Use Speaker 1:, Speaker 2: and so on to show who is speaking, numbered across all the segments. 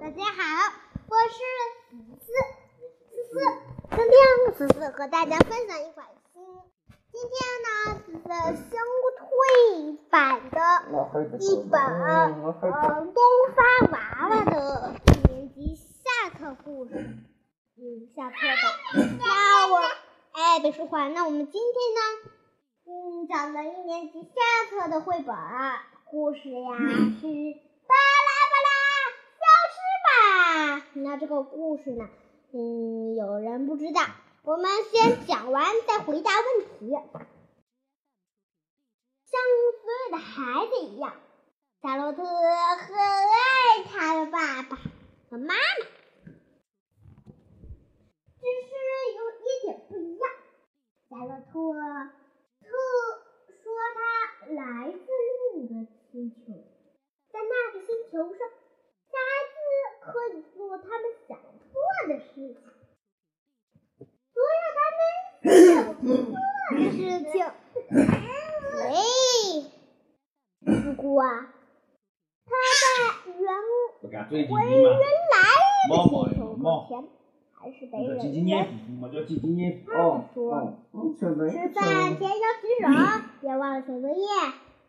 Speaker 1: 大家好，我是思思思思。今天思思和大家分享一款新，今天呢，思思新推版的一本呃东方娃娃的一年级下册故事，嗯，下册的。那我哎，别说话。那我们今天呢，嗯，讲的一年级下册的绘本故事呀是那这个故事呢，嗯，有人不知道，我们先讲完再回答问题。像所有的孩子一样，夏洛特很爱他的爸爸和妈妈，只是有一点不一样。夏洛特特说他来自另一个星球，在那个星球上，小孩子可以做他们想做的事情，做让他们想做的事情。喂，不过啊，他在原回原来的星球之前，还是得忍着。
Speaker 2: 哦
Speaker 1: 说，吃饭前要洗手，别忘了写作业，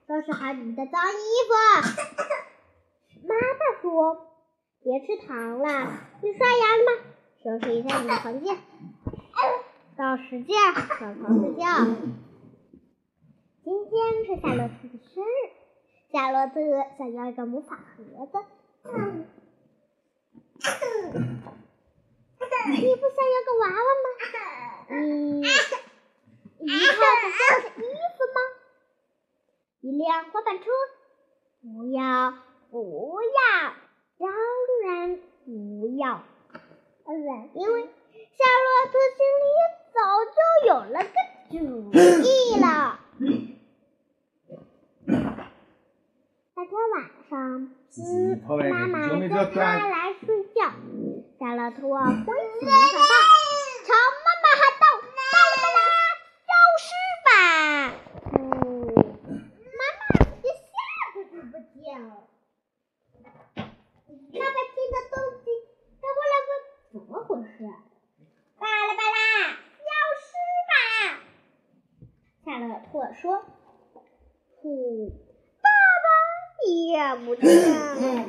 Speaker 1: 收拾好你的脏衣服。妈妈说，别吃糖了，你刷牙了吗？收拾一下你的房间，到时间上床睡觉。今天是夏洛特的生日，夏洛特想要一个魔法盒子。嗯你不想要个娃娃吗？你一套不够的衣服吗？一辆滑板车？不要，不要，当然不要。因为夏洛特心里早就有了个主意了。那天晚上，嗯，妈妈叫他来睡觉，夏洛特挥起魔法棒，朝妈妈喊道：“巴拉巴拉，消失吧！”嗯，妈妈一下子就不见了。爸爸听到动静，他过来问：“怎么回事？”巴拉巴拉，消失吧！夏洛特说：“呼，爸爸也不见了。”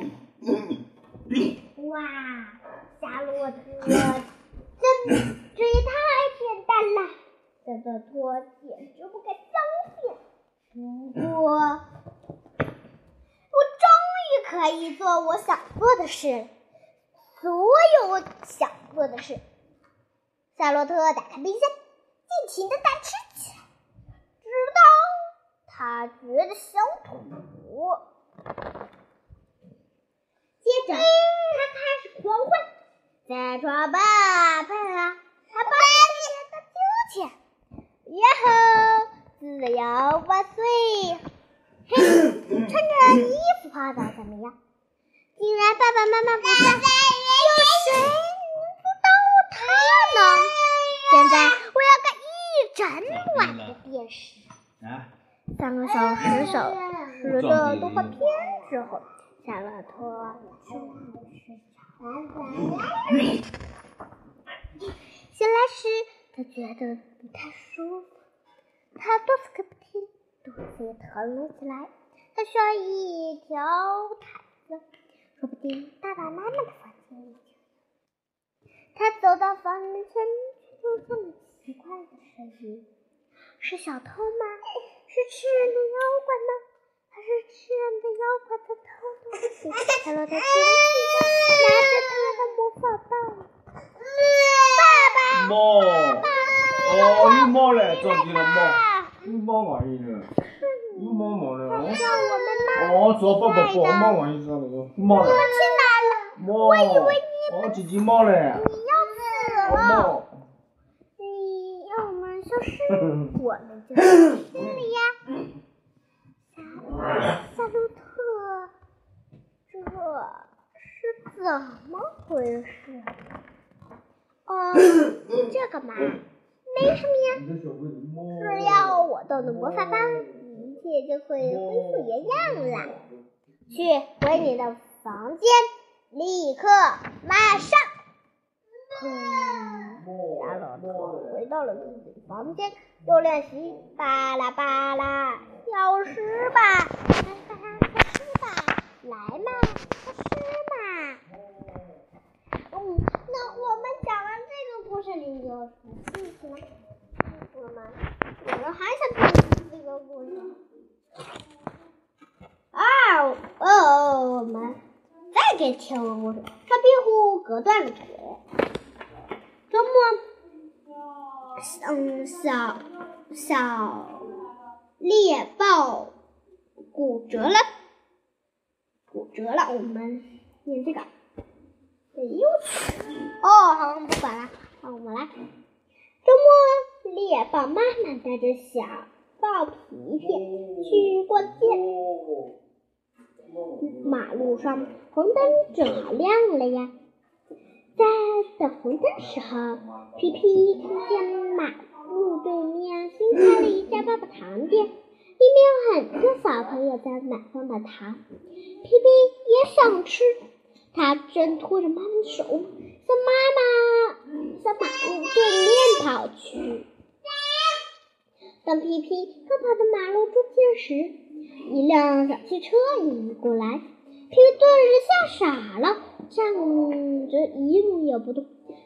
Speaker 1: 哇，这真这也太简单了，夏洛特简直不敢相信。不过，我终于可以做我想做的事，所有我想做的事。夏洛特打开冰箱，尽情的大吃起来，直到他觉得想吐。接着，他开始狂欢，在床吧啪啦，他把脸的秋千，然后自由万岁！嘿，穿着衣服趴的怎么样？竟然爸爸妈妈不在，有谁能阻挡他呢？现在我要看一整晚的电视。三个小时小时的动画片之后，夏洛特醒来时，他觉得不太舒服，他哆嗦个不停，肚子也疼了起来。他需要一条毯子，说不定爸爸妈妈的房间里就有。他走到房门前，却听见了奇怪的声音：是小偷吗？是吃人的妖怪吗？是吃人的妖怪在偷东西？夏洛特惊喜的拿着他的魔法棒。爸爸，
Speaker 2: 猫，哦，有猫嘞，着急了？
Speaker 1: 爸
Speaker 2: 猫，
Speaker 1: 爸，
Speaker 2: 有猫玩意了，有猫毛了，
Speaker 1: 让我们妈
Speaker 2: 哦，抓不不不，猫玩意上那个猫嘞，
Speaker 1: 去哪了？
Speaker 2: 猫，我以为你，哦，几只猫嘞，
Speaker 1: 你要死了！你要我们消失，我们就消失了？呀。夏夏洛特，这是怎么回事？哦，这干嘛，没什么呀，只要我动了魔法棒，一切就会恢复原样了。去回你的房间，立刻，马上。嗯，夏洛特回到了自己的房间，又练习巴拉巴拉，消失吧，巴拉巴拉，消失吧，来嘛，消失嘛。嗯，那我们讲完这个故事，你有什么兴趣吗？我们，我们还想听这个故事。啊，哦，我们再给听个故事。长壁虎隔断了腿。周末，嗯，小小猎豹骨折了，骨折了。我们念这个。哎呦我去！哦，好，不管了，我们来。周末，猎豹妈妈带着小豹皮皮去逛街。马路上红灯正好亮了呀。在等红灯时候，皮皮看见马路对面新开了一家棒棒糖店，里面有很多小朋友在买棒棒糖，皮皮也想吃。他正拖着妈妈的手，向妈妈向马路对面跑去。当皮皮刚跑到马路中间时，一辆小汽车迎过来，皮皮顿时吓傻了，站着一动也不动。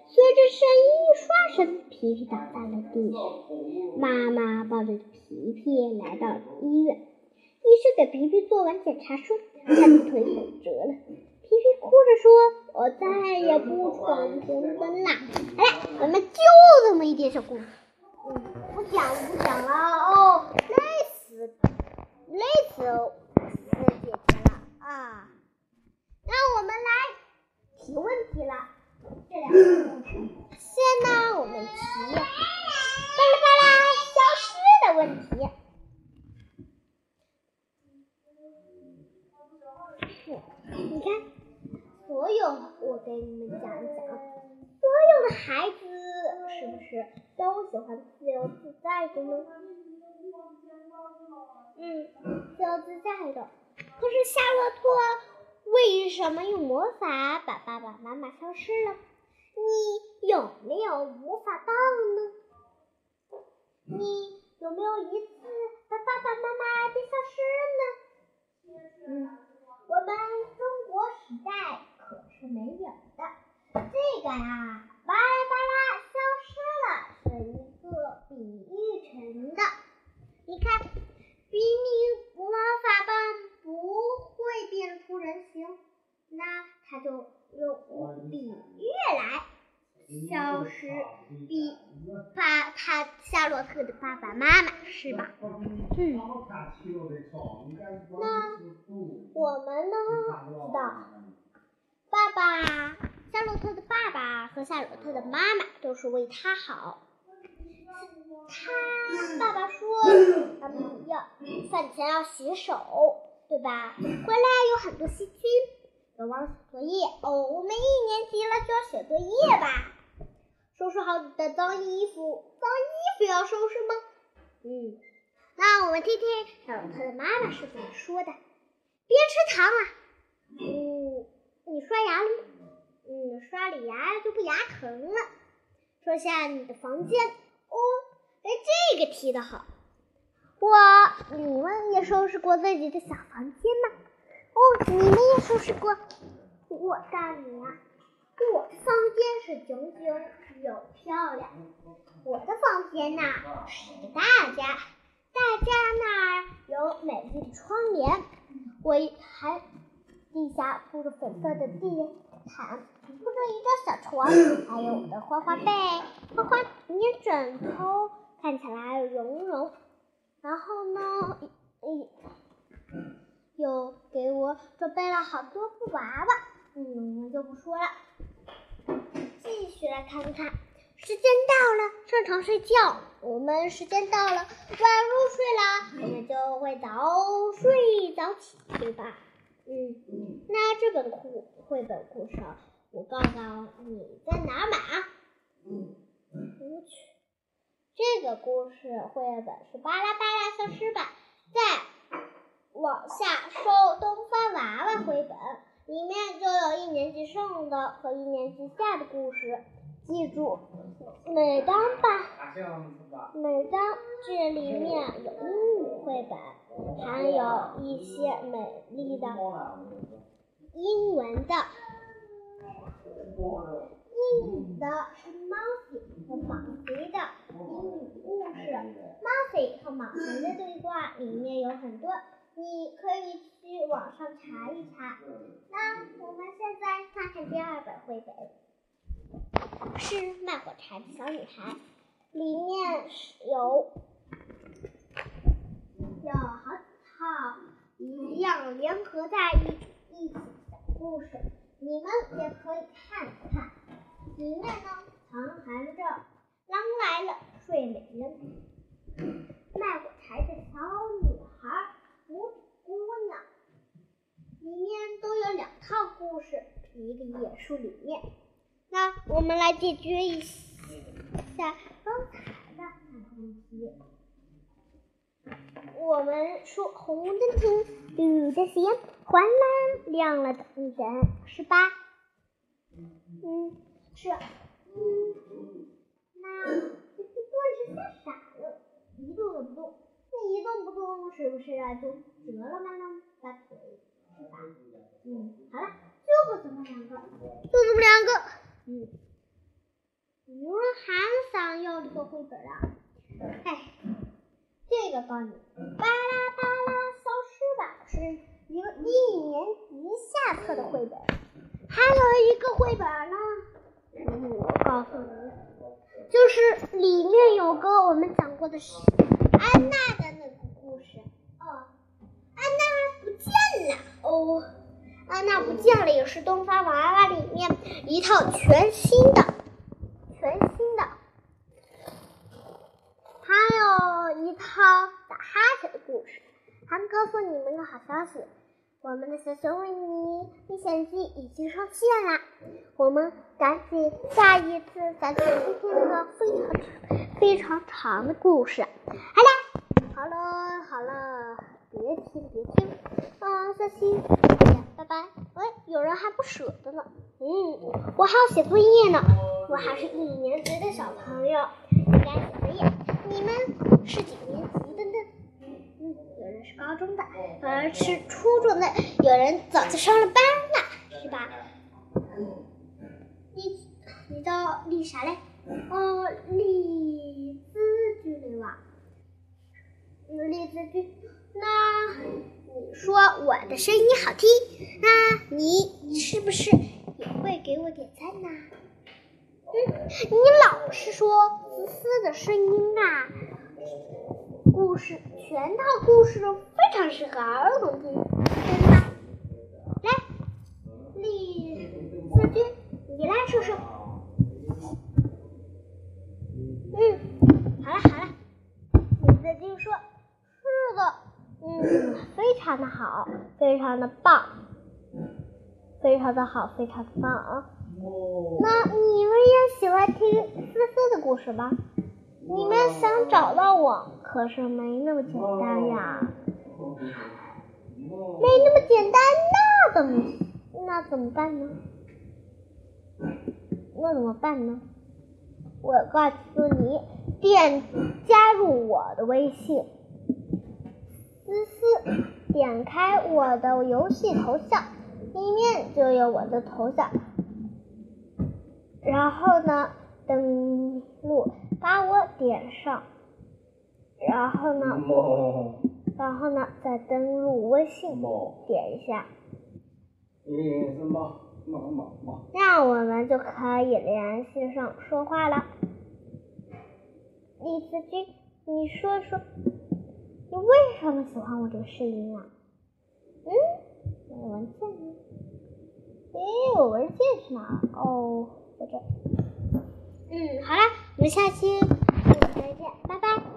Speaker 1: 随着声音一刷声，皮皮倒在了地上。妈妈抱着皮皮来到医院，医生给皮皮做完检查说，他的腿骨折了。皮皮哭着说：“我再也不闯红灯啦！”好了，咱们就这么一点小故事，嗯，不讲不讲了哦，累死累死四姐姐了啊！那我们来提问题了，先呢我们提巴拉巴拉消失的问题。你看。所有，我给你们讲一讲，所有的孩子是不是都喜欢自由自在的呢？嗯，自由自在的。可是夏洛特为什么用魔法把爸爸妈妈消失了？你有没有魔法棒呢？你有没有一次把爸爸妈妈变消失呢？嗯，我们中国时代。可是没有的，这个呀，巴拉巴拉消失了，是一个比喻成的。你看，明明魔法棒不会变出人形，那他就用比喻来消失，比把他夏洛特的爸爸妈妈是吧？嗯。那我们呢？知道。爸爸，夏洛特的爸爸和夏洛特的妈妈都是为他好。他爸爸说，他们要饭前要洗手，对吧？回来有很多细菌，别忘写作业哦。我们一年级了就要写作业吧？收拾好你的脏衣服，脏衣服要收拾吗？嗯，那我们听听夏洛特的妈妈是怎么说的。别吃糖啊！嗯。你刷牙了？嗯，刷了牙就不牙疼了。说下你的房间。哦，哎，这个提的好。我，你们也收拾过自己的小房间吗？哦，你们也收拾过。我告诉你啊，我的房间是整整又漂亮。我的房间呐是个大家，大家那儿有美丽的窗帘。我还。地下铺着粉色的地毯，铺着一张小床，还有我的花花被、花花棉枕头，看起来绒绒。然后呢，嗯，又给我准备了好多布娃娃，嗯，我就不说了。继续来看看，时间到了，上床睡觉。我们时间到了，晚入睡了，我们就会早睡早起，对吧？嗯，那这本故绘本故事，我告诉你在哪买啊？嗯，我去，这个故事绘本是巴拉巴拉消失吧，在往下收东方娃娃绘本，里面就有一年级上的和一年级下的故事。记住，每当把每当这里面有英语绘本，还有一些美丽的英文的。英语的 Mousy 和蟒蛇的英语故事，Mousy 和蟒蛇的对话里面有很多，你可以去网上查一查。那我们现在看看第二本绘本，是卖火柴的小女孩，里面有有好几套一样联合在一一起的故事，你们也可以看一看。里面呢藏含着《狼来了》《睡美人》《卖火柴的小女孩》《拇指姑娘》，里面都有两套故事，一个页数里面。那我们来解决一下刚才的问题。我们说红的停，绿的行，黄蓝亮了等等，是吧？嗯。是，嗯，那这段是吓傻了，一动也不动。那一动不动是不是就折了吗？那大腿，是吧？嗯，好了，就这么两个，就这么两个。嗯，有人还想要这个绘本啊？哎，这个告诉你，巴拉巴拉消失吧，是一个一年级下册的绘本。还有一个绘本呢。我告诉你，就是里面有个我们讲过的是安娜的那个故事。哦，安娜不见了。哦，安娜不见了，也是东方娃娃里面一套全新的、全新的，还有一套打哈欠的故事。还告诉你们个好消息。我们的小熊维尼历险记已经上线啦，我们赶紧下一次再去听听那个非常非常长的故事。好啦，好了好了，别听别听，嗯，下期再见，拜拜。喂，有人还不舍得呢，嗯，我还要写作业呢，我还是一年级的小朋友，应该写作业。你们是几年级的呢？有人是高中的，有人是初中的，有人早就上了班了，是吧？你你叫丽啥嘞？哦，丽兹君对吧？丽兹君，那说我的声音好听，那你是不是也会给我点赞呢？嗯，你老是说思思的声音啊。故事全套故事非常适合儿童听，真的。来，李思君，你来说说。嗯，好了好了，李思君说：“是的，嗯，非常的好，非常的棒，非常的好，非常的棒啊。”那你们也喜欢听思思的故事吗？你们想找到我，可是没那么简单呀，没那么简单，那怎么那怎么办呢？那怎么办呢？我告诉你，点加入我的微信，思思，点开我的游戏头像，里面就有我的头像，然后呢，登录。把我点上，然后呢，然后呢，再登录微信，点一下，这样我们就可以联系上说话了。李子君，你说说，你为什么喜欢我这个声音啊？嗯我的文件呢哎我文件去哪了哦在这嗯好了我们下期再见拜拜。